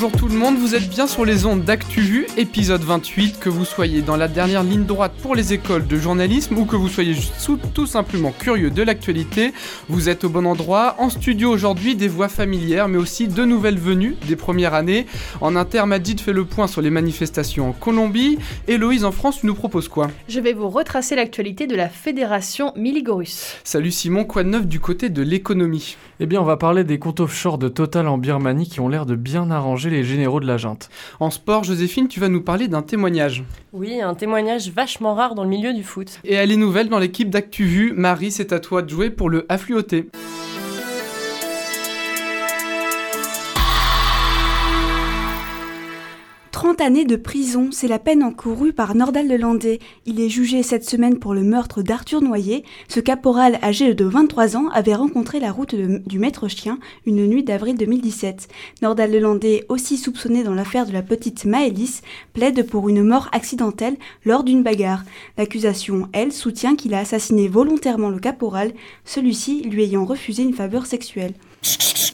bonjour tout le monde, vous êtes bien sur les ondes d'ActuVu, épisode 28, que vous soyez dans la dernière ligne droite pour les écoles de journalisme ou que vous soyez juste tout simplement curieux de l'actualité, vous êtes au bon endroit. En studio aujourd'hui, des voix familières, mais aussi de nouvelles venues des premières années. En inter, Majid fait le point sur les manifestations en Colombie. Héloïse en France, tu nous proposes quoi? Je vais vous retracer l'actualité de la fédération Miligorus. Salut Simon, quoi de neuf du côté de l'économie? Eh bien, on va parler des comptes offshore de Total en Birmanie qui ont l'air de bien arranger les généraux de la junte. En sport, Joséphine, tu vas nous parler d'un témoignage. Oui, un témoignage vachement rare dans le milieu du foot. Et à les nouvelles dans l'équipe d'ActuVu, Marie, c'est à toi de jouer pour le affluoté. 30 années de prison, c'est la peine encourue par Nordal Lelandais. Il est jugé cette semaine pour le meurtre d'Arthur Noyer. Ce caporal âgé de 23 ans avait rencontré la route du maître chien une nuit d'avril 2017. Nordal Lelandais, aussi soupçonné dans l'affaire de la petite Maëlys, plaide pour une mort accidentelle lors d'une bagarre. L'accusation, elle, soutient qu'il a assassiné volontairement le caporal, celui-ci lui ayant refusé une faveur sexuelle.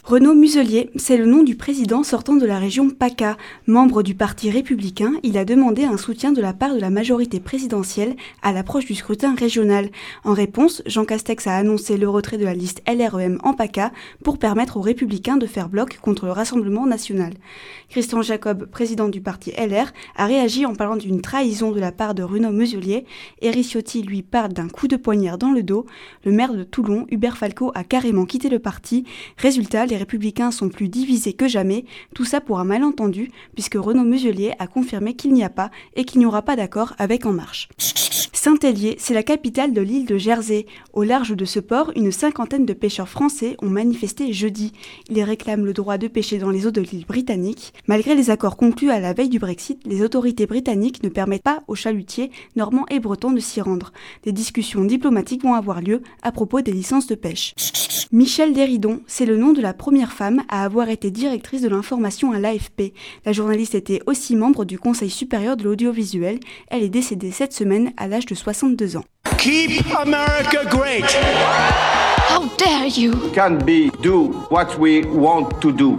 Renaud Muselier, c'est le nom du président sortant de la région PACA. Membre du Parti républicain, il a demandé un soutien de la part de la majorité présidentielle à l'approche du scrutin régional. En réponse, Jean Castex a annoncé le retrait de la liste LREM en PACA pour permettre aux républicains de faire bloc contre le Rassemblement national. Christian Jacob, président du parti LR, a réagi en parlant d'une trahison de la part de Renaud Muselier. Éric Ciotti lui parle d'un coup de poignard dans le dos. Le maire de Toulon, Hubert Falco, a carrément quitté le parti. Résultat, républicains sont plus divisés que jamais, tout ça pour un malentendu, puisque Renaud Muselier a confirmé qu'il n'y a pas et qu'il n'y aura pas d'accord avec En Marche. Saint-Hélier, c'est la capitale de l'île de Jersey. Au large de ce port, une cinquantaine de pêcheurs français ont manifesté jeudi. Ils réclament le droit de pêcher dans les eaux de l'île britannique. Malgré les accords conclus à la veille du Brexit, les autorités britanniques ne permettent pas aux chalutiers normands et bretons de s'y rendre. Des discussions diplomatiques vont avoir lieu à propos des licences de pêche. Deridon, c'est le nom de la première femme à avoir été directrice de l'information à l'AFP. La journaliste était aussi membre du Conseil supérieur de l'audiovisuel. Elle est décédée cette semaine à l'âge de 62 ans. Keep America great. How dare you? Can be do what we want to do.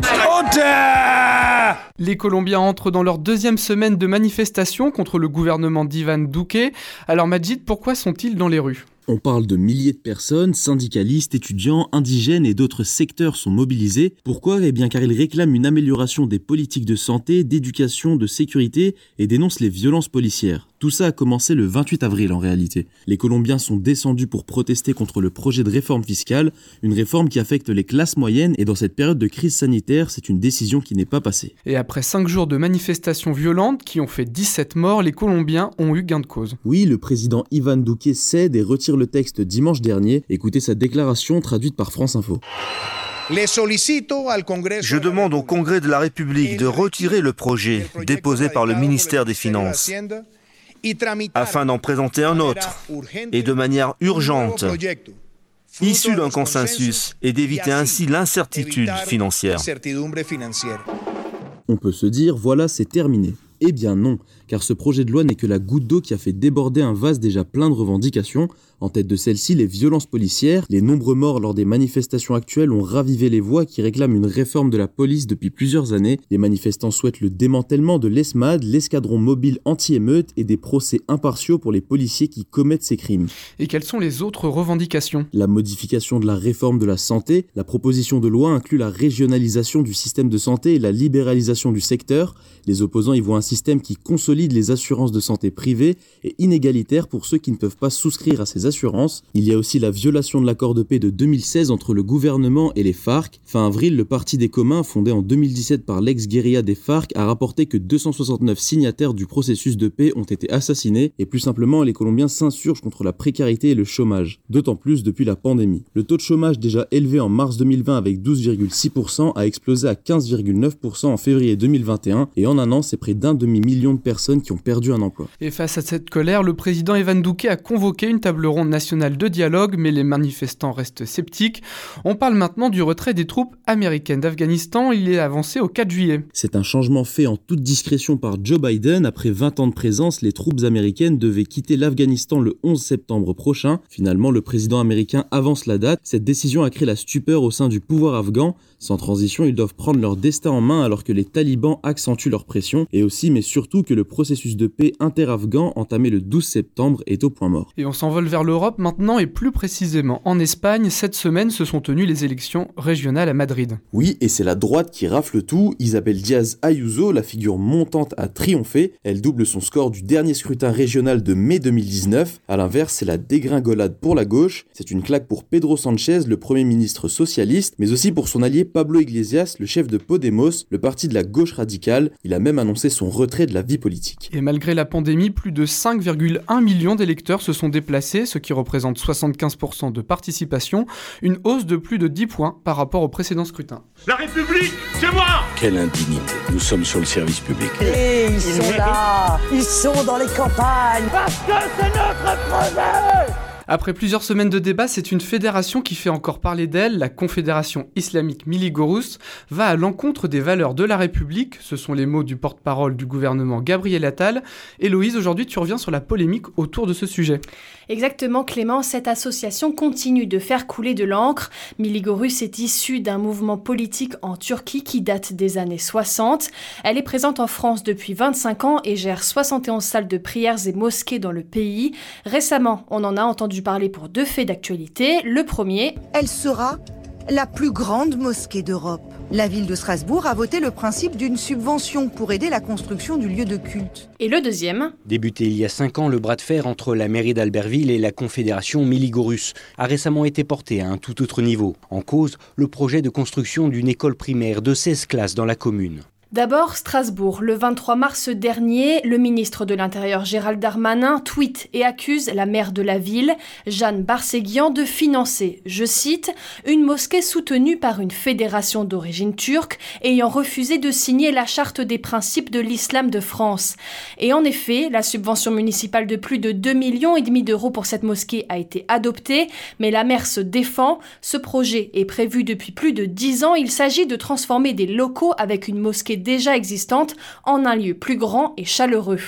Les Colombiens entrent dans leur deuxième semaine de manifestation contre le gouvernement d'Ivan Duque. Alors Majid, pourquoi sont-ils dans les rues? On parle de milliers de personnes, syndicalistes, étudiants, indigènes et d'autres secteurs sont mobilisés. Pourquoi? Eh bien car ils réclament une amélioration des politiques de santé, d'éducation, de sécurité et dénoncent les violences policières. Tout ça a commencé le 28 avril en réalité. Les Colombiens sont descendus pour protester contre le projet de réforme fiscale, une réforme qui affecte les classes moyennes et dans cette période de crise sanitaire, c'est une décision qui n'est pas passée. Et après 5 jours de manifestations violentes qui ont fait 17 morts, les Colombiens ont eu gain de cause. Oui, le président Ivan Duque cède et retire le texte dimanche dernier. Écoutez sa déclaration traduite par France Info. Je demande au Congrès de la République de retirer le projet déposé par le ministère des Finances afin d'en présenter un autre, et de manière urgente, issu d'un consensus, et d'éviter ainsi l'incertitude financière. On peut se dire, voilà, c'est terminé. Eh bien non, car ce projet de loi n'est que la goutte d'eau qui a fait déborder un vase déjà plein de revendications. En tête de celle-ci, les violences policières, les nombreux morts lors des manifestations actuelles ont ravivé les voix qui réclament une réforme de la police depuis plusieurs années. Les manifestants souhaitent le démantèlement de l'ESMAD, l'escadron mobile anti-émeute et des procès impartiaux pour les policiers qui commettent ces crimes. Et quelles sont les autres revendications? La modification de la réforme de la santé, la proposition de loi inclut la régionalisation du système de santé et la libéralisation du secteur. Les opposants y voient un système qui consolide les assurances de santé privées et inégalitaire pour ceux qui ne peuvent pas souscrire à ces assurances. Il y a aussi la violation de l'accord de paix de 2016 entre le gouvernement et les FARC. Fin avril, le Parti des communs, fondé en 2017 par l'ex-guérilla des FARC, a rapporté que 269 signataires du processus de paix ont été assassinés et plus simplement, les Colombiens s'insurgent contre la précarité et le chômage, d'autant plus depuis la pandémie. Le taux de chômage déjà élevé en mars 2020 avec 12,6% a explosé à 15,9% en février 2021 et en un an, c'est près d'un demi-million de personnes qui ont perdu un emploi. Et face à cette colère, le président Evan Douquet a convoqué une table ronde nationale de dialogue, mais les manifestants restent sceptiques. On parle maintenant du retrait des troupes américaines d'Afghanistan. Il est avancé au 4 juillet. C'est un changement fait en toute discrétion par Joe Biden. Après 20 ans de présence, les troupes américaines devaient quitter l'Afghanistan le 11 septembre prochain. Finalement, le président américain avance la date. Cette décision a créé la stupeur au sein du pouvoir afghan. Sans transition, ils doivent prendre leur destin en main alors que les talibans accentuent leur pression et aussi mais surtout que le processus de paix inter-afghan entamé le 12 septembre est au point mort. Et on s'envole vers l'Europe maintenant et plus précisément en Espagne. Cette semaine se sont tenues les élections régionales à Madrid. Oui, et c'est la droite qui rafle tout. Isabel Diaz Ayuso, la figure montante, a triomphé. Elle double son score du dernier scrutin régional de mai 2019. À l'inverse, c'est la dégringolade pour la gauche. C'est une claque pour Pedro Sanchez, le premier ministre socialiste, mais aussi pour son allié Pablo Iglesias, le chef de Podemos, le parti de la gauche radicale. Il a même annoncé son retrait de la vie politique. Et malgré la pandémie, plus de 5,1 millions d'électeurs se sont déplacés, ce qui représente 75% de participation, une hausse de plus de 10 points par rapport au précédent scrutin. La République, c'est moi Quelle indignité. Nous sommes sur le service public. Et ils sont là Ils sont dans les campagnes Parce que c'est notre projet après plusieurs semaines de débats, c'est une fédération qui fait encore parler d'elle, la Confédération islamique Miligorus, va à l'encontre des valeurs de la République, ce sont les mots du porte-parole du gouvernement Gabriel Attal. Héloïse, aujourd'hui tu reviens sur la polémique autour de ce sujet. Exactement Clément, cette association continue de faire couler de l'encre. Miligorus est issue d'un mouvement politique en Turquie qui date des années 60. Elle est présente en France depuis 25 ans et gère 71 salles de prières et mosquées dans le pays. Récemment, on en a entendu parler pour deux faits d'actualité. Le premier, elle sera la plus grande mosquée d'Europe. La ville de Strasbourg a voté le principe d'une subvention pour aider la construction du lieu de culte. Et le deuxième Débuté il y a cinq ans, le bras de fer entre la mairie d'Albertville et la confédération Miligorus a récemment été porté à un tout autre niveau. En cause, le projet de construction d'une école primaire de 16 classes dans la commune. D'abord, Strasbourg. Le 23 mars dernier, le ministre de l'Intérieur Gérald Darmanin tweet et accuse la maire de la ville, Jeanne Barseguian, de financer, je cite, une mosquée soutenue par une fédération d'origine turque ayant refusé de signer la charte des principes de l'islam de France. Et en effet, la subvention municipale de plus de 2 millions et demi d'euros pour cette mosquée a été adoptée, mais la maire se défend. Ce projet est prévu depuis plus de 10 ans. Il s'agit de transformer des locaux avec une mosquée déjà existante en un lieu plus grand et chaleureux.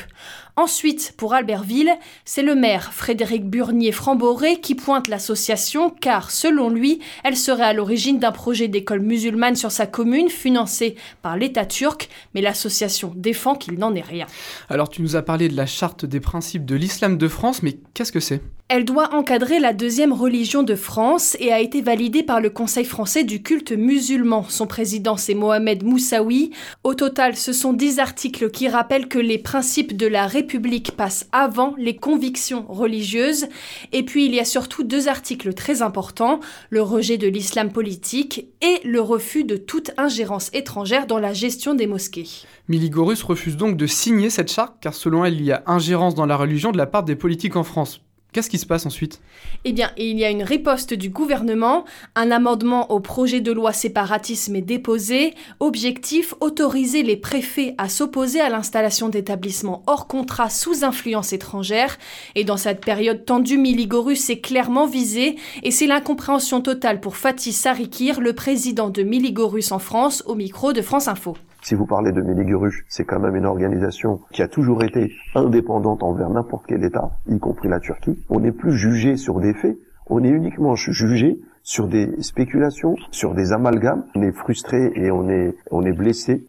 Ensuite, pour Albertville, c'est le maire Frédéric Burnier-Framboré qui pointe l'association car, selon lui, elle serait à l'origine d'un projet d'école musulmane sur sa commune financé par l'État turc, mais l'association défend qu'il n'en est rien. Alors tu nous as parlé de la charte des principes de l'islam de France, mais qu'est-ce que c'est? Elle doit encadrer la deuxième religion de France et a été validée par le Conseil français du culte musulman. Son président, c'est Mohamed Moussaoui. Au total, ce sont dix articles qui rappellent que les principes de la République passent avant les convictions religieuses. Et puis, il y a surtout deux articles très importants, le rejet de l'islam politique et le refus de toute ingérence étrangère dans la gestion des mosquées. Miligorus refuse donc de signer cette charte car selon elle, il y a ingérence dans la religion de la part des politiques en France. Qu'est-ce qui se passe ensuite? Eh bien, il y a une riposte du gouvernement, un amendement au projet de loi séparatisme est déposé, objectif autoriser les préfets à s'opposer à l'installation d'établissements hors contrat sous influence étrangère, et dans cette période tendue, Miligorus est clairement visé, et c'est l'incompréhension totale pour Fatih Sarikir, le président de Miligorus en France, au micro de France Info. Si vous parlez de Miligorus, c'est quand même une organisation qui a toujours été indépendante envers n'importe quel État, y compris la Turquie. On n'est plus jugé sur des faits, on est uniquement jugé sur des spéculations, sur des amalgames. On est frustré et on est, on est blessé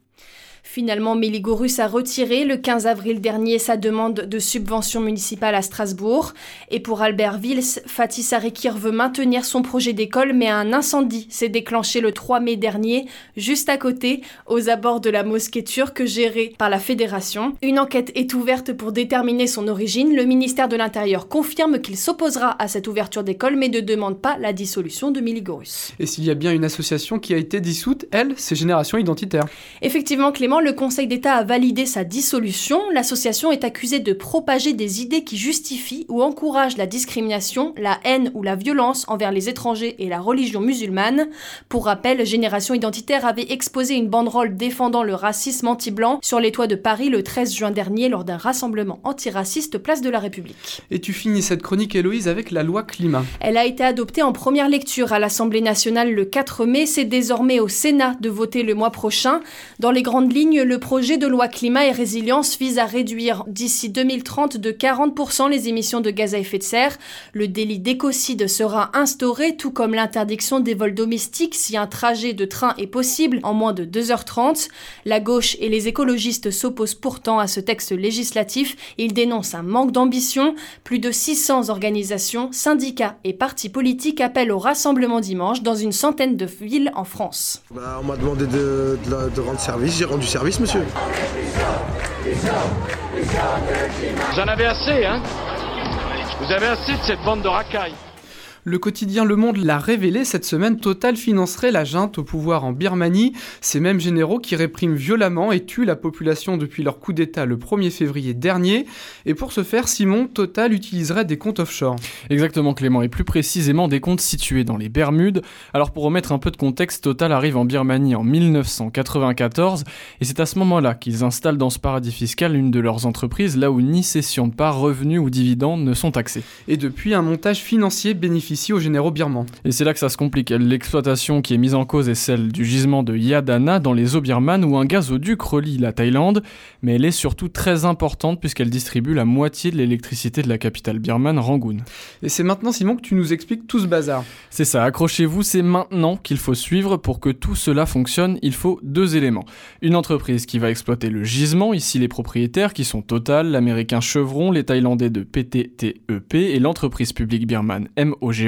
Finalement, Miligorus a retiré le 15 avril dernier sa demande de subvention municipale à Strasbourg. Et pour Albertville, Fatih Sarikir veut maintenir son projet d'école, mais un incendie s'est déclenché le 3 mai dernier, juste à côté, aux abords de la mosquée turque gérée par la fédération. Une enquête est ouverte pour déterminer son origine. Le ministère de l'Intérieur confirme qu'il s'opposera à cette ouverture d'école, mais ne demande pas la dissolution de Miligorus. Et s'il y a bien une association qui a été dissoute, elle, c'est Génération Identitaire. Effectivement, Clément Le Conseil d'État a validé sa dissolution. L'association est accusée de propager des idées qui justifient ou encouragent la discrimination, la haine ou la violence envers les étrangers et la religion musulmane. Pour rappel, Génération Identitaire avait exposé une banderole défendant le racisme anti-blanc sur les toits de Paris le 13 juin dernier lors d'un rassemblement antiraciste place de la République. Et tu finis cette chronique, Héloïse, avec la loi climat. Elle a été adoptée en première lecture à l'Assemblée nationale le 4 mai. C'est désormais au Sénat de voter le mois prochain. Dans les grandes lignes, le projet de loi climat et résilience vise à réduire d'ici 2030 de 40% les émissions de gaz à effet de serre. Le délit d'écocide sera instauré, tout comme l'interdiction des vols domestiques si un trajet de train est possible en moins de 2h30. La gauche et les écologistes s'opposent pourtant à ce texte législatif. Ils dénoncent un manque d'ambition. Plus de 600 organisations, syndicats et partis politiques appellent au rassemblement dimanche dans une centaine de villes en France. Bah, on m'a demandé de, rendre service, j'ai rendu Vous en avez assez, hein Vous avez assez de cette bande de racailles. Le quotidien Le Monde l'a révélé cette semaine, Total financerait la junte au pouvoir en Birmanie, ces mêmes généraux qui répriment violemment et tuent la population depuis leur coup d'État le 1er février dernier. Et pour ce faire, Simon, Total utiliserait des comptes offshore. Exactement Clément, et plus précisément des comptes situés dans les Bermudes. Alors pour remettre un peu de contexte, Total arrive en Birmanie en 1994, et c'est à ce moment-là qu'ils installent dans ce paradis fiscal une de leurs entreprises, là où ni cession de parts, revenus ou dividendes ne sont taxés. Et depuis, un montage financier bénéficie aux généraux birmans. Et c'est là que ça se complique. L'exploitation qui est mise en cause est celle du gisement de Yadana dans les eaux birmanes où un gazoduc relie la Thaïlande, mais elle est surtout très importante puisqu'elle distribue la moitié de l'électricité de la capitale birmane, Rangoon. Et c'est maintenant, Simon, que tu nous expliques tout ce bazar. C'est ça, accrochez-vous, c'est maintenant qu'il faut suivre. Pour que tout cela fonctionne, il faut deux éléments. Une entreprise qui va exploiter le gisement, ici les propriétaires qui sont Total, l'américain Chevron, les Thaïlandais de PTTEP et l'entreprise publique birmane MOG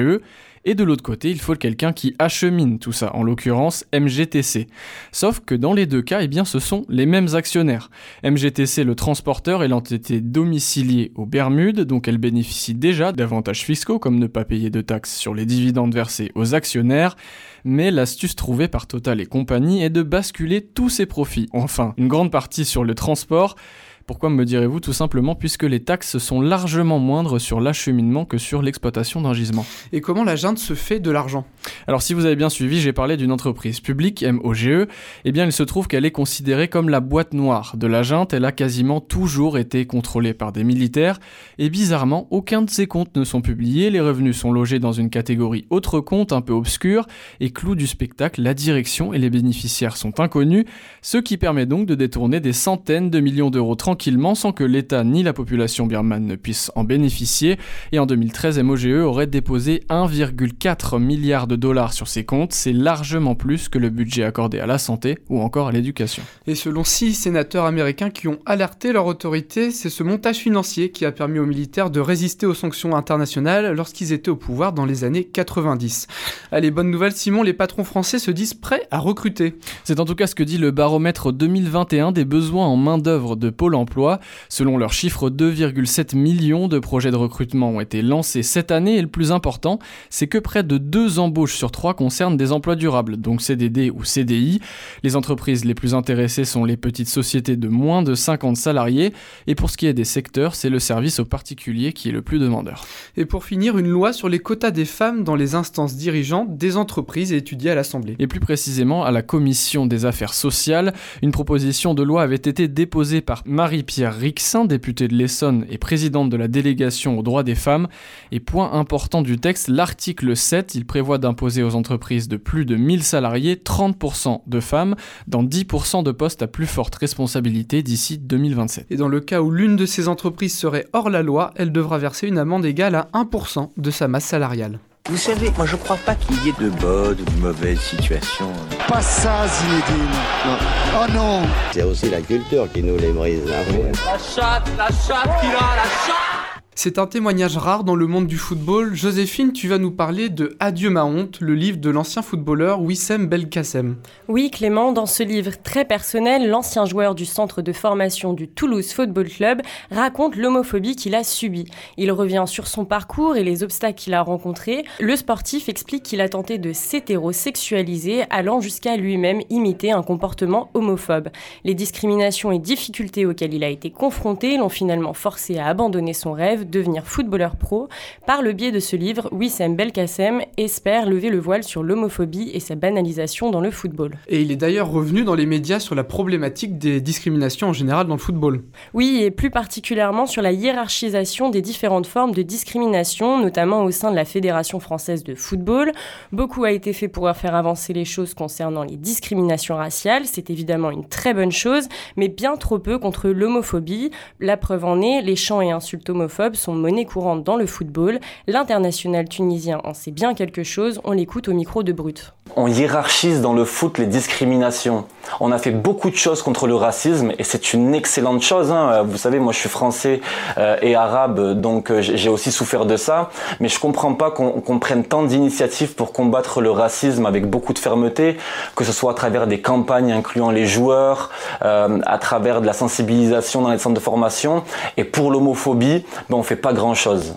et de l'autre côté, il faut quelqu'un qui achemine tout ça, en l'occurrence MGTC. Sauf que dans les deux cas, eh bien, ce sont les mêmes actionnaires. MGTC, le transporteur, est l'entité domiciliée aux Bermudes, donc elle bénéficie déjà d'avantages fiscaux, comme ne pas payer de taxes sur les dividendes versés aux actionnaires, mais l'astuce trouvée par Total et compagnie est de basculer tous ses profits, enfin une grande partie sur le transport, pourquoi me direz-vous Tout simplement puisque les taxes sont largement moindres sur l'acheminement que sur l'exploitation d'un gisement? Et comment la junte se fait de l'argent? Alors si vous avez bien suivi, j'ai parlé d'une entreprise publique, MOGE, eh bien il se trouve qu'elle est considérée comme la boîte noire de la junte, elle a quasiment toujours été contrôlée par des militaires, et bizarrement, aucun de ses comptes ne sont publiés, les revenus sont logés dans une catégorie autre compte un peu obscure, et clou du spectacle, la direction et les bénéficiaires sont inconnus, ce qui permet donc de détourner des centaines de millions d'euros tranquillement sans que l'État ni la population birmane ne puissent en bénéficier. Et en 2013, MOGE aurait déposé 1,4 milliard de dollars sur ses comptes. C'est largement plus que le budget accordé à la santé ou encore à l'éducation. Et selon six sénateurs américains qui ont alerté leur autorité, c'est ce montage financier qui a permis aux militaires de résister aux sanctions internationales lorsqu'ils étaient au pouvoir dans les années 90. Allez, bonne nouvelle Simon, les patrons français se disent prêts à recruter. C'est en tout cas ce que dit le baromètre 2021 des besoins en main-d'œuvre de Pôle emploi. Selon leurs chiffres, 2,7 millions de projets de recrutement ont été lancés cette année et le plus important, c'est que près de deux embauches sur trois concernent des emplois durables, donc CDD ou CDI. Les entreprises les plus intéressées sont les petites sociétés de moins de 50 salariés et pour ce qui est des secteurs, c'est le service aux particuliers qui est le plus demandeur. Et pour finir, une loi sur les quotas des femmes dans les instances dirigeantes des entreprises est étudiée à l'Assemblée. Et plus précisément à la Commission des affaires sociales, une proposition de loi avait été déposée par Marie-Pierre Rixin, députée de l'Essonne et présidente de la délégation aux droits des femmes. Et point important du texte, l'article 7, il prévoit d'imposer aux entreprises de plus de 1000 salariés 30% de femmes dans 10% de postes à plus forte responsabilité d'ici 2027. Et dans le cas où l'une de ces entreprises serait hors la loi, elle devra verser une amende égale à 1% de sa masse salariale. Vous savez, moi je crois pas qu'il y ait de bonnes ou de mauvaises situations. Pas ça, Zinedine. Non. Oh non C'est aussi la culture qui nous les brise. Hein. La chatte, la chatte qui a la chatte C'est un témoignage rare dans le monde du football. Joséphine, tu vas nous parler de Adieu ma honte, le livre de l'ancien footballeur Wissem Belkacem. Oui, Clément, dans ce livre très personnel, l'ancien joueur du centre de formation du Toulouse Football Club raconte l'homophobie qu'il a subie. Il revient sur son parcours et les obstacles qu'il a rencontrés. Le sportif explique qu'il a tenté de s'hétérosexualiser, allant jusqu'à lui-même imiter un comportement homophobe. Les discriminations et difficultés auxquelles il a été confronté l'ont finalement forcé à abandonner son rêve devenir footballeur pro. Par le biais de ce livre, Wissem Belkacem espère lever le voile sur l'homophobie et sa banalisation dans le football. Et il est d'ailleurs revenu dans les médias sur la problématique des discriminations en général dans le football. Oui, et plus particulièrement sur la hiérarchisation des différentes formes de discrimination, notamment au sein de la Fédération française de football. Beaucoup a été fait pour faire avancer les choses concernant les discriminations raciales, c'est évidemment une très bonne chose, mais bien trop peu contre l'homophobie. La preuve en est, les chants et insultes homophobes sont monnaie courante dans le football. L'international tunisien en sait bien quelque chose, on l'écoute au micro de Brut. On hiérarchise dans le foot les discriminations. On a fait beaucoup de choses contre le racisme et c'est une excellente chose. Hein. Vous savez, moi je suis français euh, et arabe, donc euh, j'ai aussi souffert de ça. Mais je comprends pas qu'on prenne tant d'initiatives pour combattre le racisme avec beaucoup de fermeté, que ce soit à travers des campagnes incluant les joueurs, euh, à travers de la sensibilisation dans les centres de formation. Et pour l'homophobie, ben, on fait pas grand chose.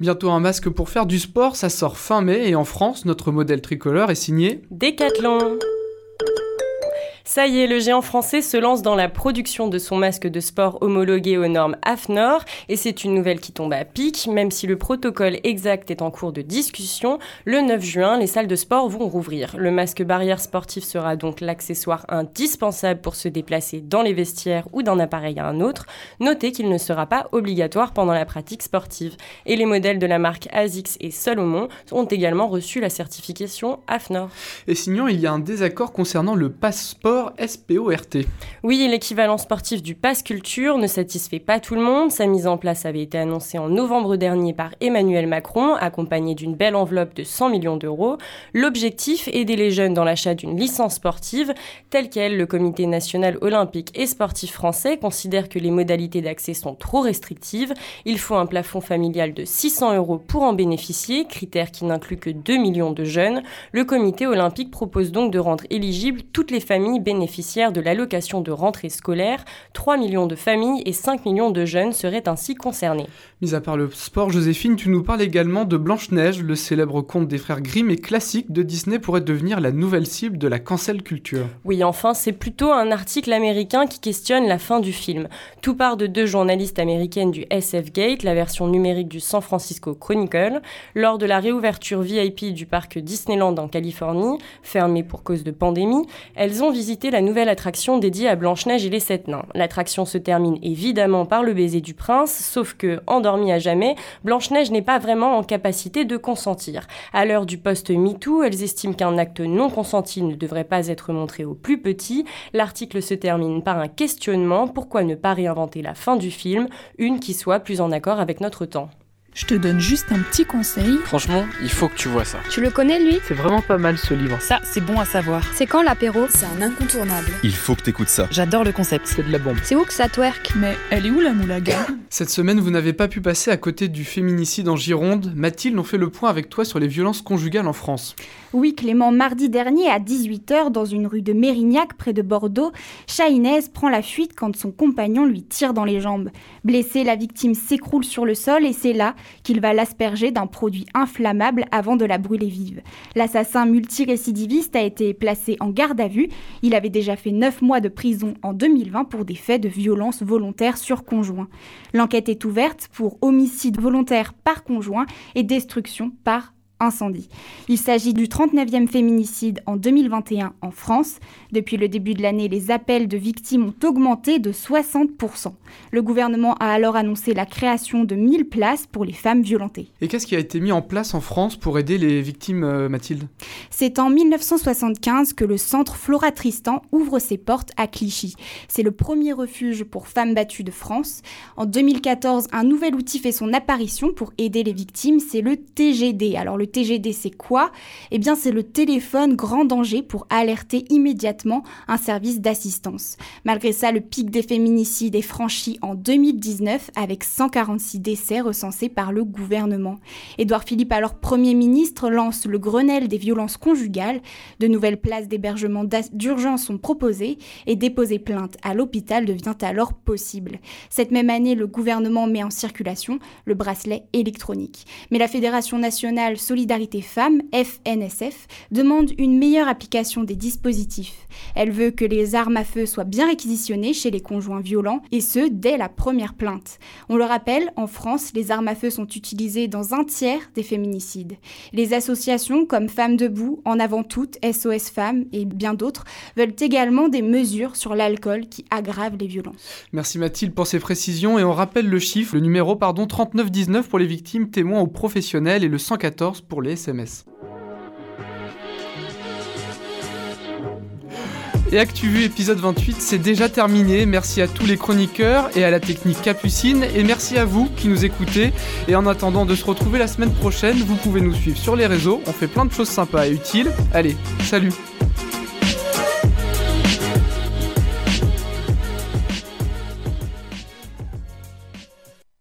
Bientôt un masque pour faire du sport, ça sort fin mai et en France, notre modèle tricolore est signé Décathlon. Ça y est, le géant français se lance dans la production de son masque de sport homologué aux normes AFNOR et c'est une nouvelle qui tombe à pic, même si le protocole exact est en cours de discussion. Le 9 juin, les salles de sport vont rouvrir. Le masque barrière sportif sera donc l'accessoire indispensable pour se déplacer dans les vestiaires ou d'un appareil à un autre. Notez qu'il ne sera pas obligatoire pendant la pratique sportive. Et les modèles de la marque ASICS et Salomon ont également reçu la certification AFNOR. Et sinon, il y a un désaccord concernant le passeport SPORT. Oui, l'équivalent sportif du Pass Culture ne satisfait pas tout le monde. Sa mise en place avait été annoncée en novembre dernier par Emmanuel Macron, accompagné d'une belle enveloppe de 100 millions d'euros. L'objectif, aider les jeunes dans l'achat d'une licence sportive. Telle qu'elle, le Comité national olympique et sportif français considère que les modalités d'accès sont trop restrictives. Il faut un plafond familial de 600 euros pour en bénéficier, critère qui n'inclut que 2 millions de jeunes. Le Comité olympique propose donc de rendre éligibles toutes les familles bénéficiaires de l'allocation de rentrée scolaire. 3 millions de familles et 5 millions de jeunes seraient ainsi concernés. Mis à part le sport, Joséphine, tu nous parles également de Blanche-Neige, le célèbre conte des frères Grimm et classique de Disney pourrait devenir la nouvelle cible de la cancel culture. Oui, enfin, c'est plutôt un article américain qui questionne la fin du film. Tout part de deux journalistes américaines du SF Gate, la version numérique du San Francisco Chronicle, lors de la réouverture VIP du parc Disneyland en Californie, fermé pour cause de pandémie. Elles ont visité la nouvelle attraction dédiée à Blanche-Neige et les Sept Nains. L'attraction se termine évidemment par le baiser du prince, sauf que, endormie à jamais, Blanche-Neige n'est pas vraiment en capacité de consentir. À l'heure du post MeToo, elles estiment qu'un acte non consenti ne devrait pas être montré aux plus petits. L'article se termine par un questionnement pourquoi ne pas réinventer la fin du film, une qui soit plus en accord avec notre temps. Je te donne juste un petit conseil. Franchement, il faut que tu vois ça. Tu le connais lui? C'est vraiment pas mal ce livre. Ça, c'est bon à savoir. C'est quand l'apéro? C'est un incontournable. Il faut que t'écoutes ça. J'adore le concept. C'est de la bombe. C'est où que ça twerk? Mais elle est où la moulaga Cette semaine, vous n'avez pas pu passer à côté du féminicide en Gironde. Mathilde, on fait le point avec toi sur les violences conjugales en France. Oui, Clément, mardi dernier à 18h, dans une rue de Mérignac, près de Bordeaux, Chahinez prend la fuite quand son compagnon lui tire dans les jambes. Blessée, la victime s'écroule sur le sol et c'est là qu'il va l'asperger d'un produit inflammable avant de la brûler vive. L'assassin multirécidiviste a été placé en garde à vue. Il avait déjà fait 9 mois de prison en 2020 pour des faits de violence volontaire sur conjoint. L'enquête est ouverte pour homicide volontaire par conjoint et destruction par incendie. Il s'agit du 39e féminicide en 2021 en France. Depuis le début de l'année, les appels de victimes ont augmenté de 60%. Le gouvernement a alors annoncé la création de 1000 places pour les femmes violentées. Et qu'est-ce qui a été mis en place en France pour aider les victimes, euh, Mathilde? C'est en 1975 que le centre Flora Tristan ouvre ses portes à Clichy. C'est le premier refuge pour femmes battues de France. En 2014, un nouvel outil fait son apparition pour aider les victimes, c'est le TGD. Alors le TGD, c'est quoi? Eh bien, c'est le téléphone grand danger pour alerter immédiatement un service d'assistance. Malgré ça, le pic des féminicides est franchi en 2019 avec 146 décès recensés par le gouvernement. Édouard Philippe, alors Premier ministre, lance le Grenelle des violences conjugales. De nouvelles places d'hébergement d'urgence sont proposées et déposer plainte à l'hôpital devient alors possible. Cette même année, le gouvernement met en circulation le bracelet électronique. Mais la Fédération nationale Solidarité Femmes, FNSF, demande une meilleure application des dispositifs. Elle veut que les armes à feu soient bien réquisitionnées chez les conjoints violents, et ce, dès la première plainte. On le rappelle, en France, les armes à feu sont utilisées dans un tiers des féminicides. Les associations comme Femmes Debout, En Avant Toutes, SOS Femmes et bien d'autres veulent également des mesures sur l'alcool qui aggravent les violences. Merci Mathilde pour ces précisions et on rappelle le chiffre, le numéro pardon 3919 pour les victimes, témoins ou professionnels et le 114 pour les SMS. Et ActuVu épisode 28, c'est déjà terminé. Merci à tous les chroniqueurs et à la technique Capucine. Et merci à vous qui nous écoutez. Et en attendant de se retrouver la semaine prochaine, vous pouvez nous suivre sur les réseaux. On fait plein de choses sympas et utiles. Allez, salut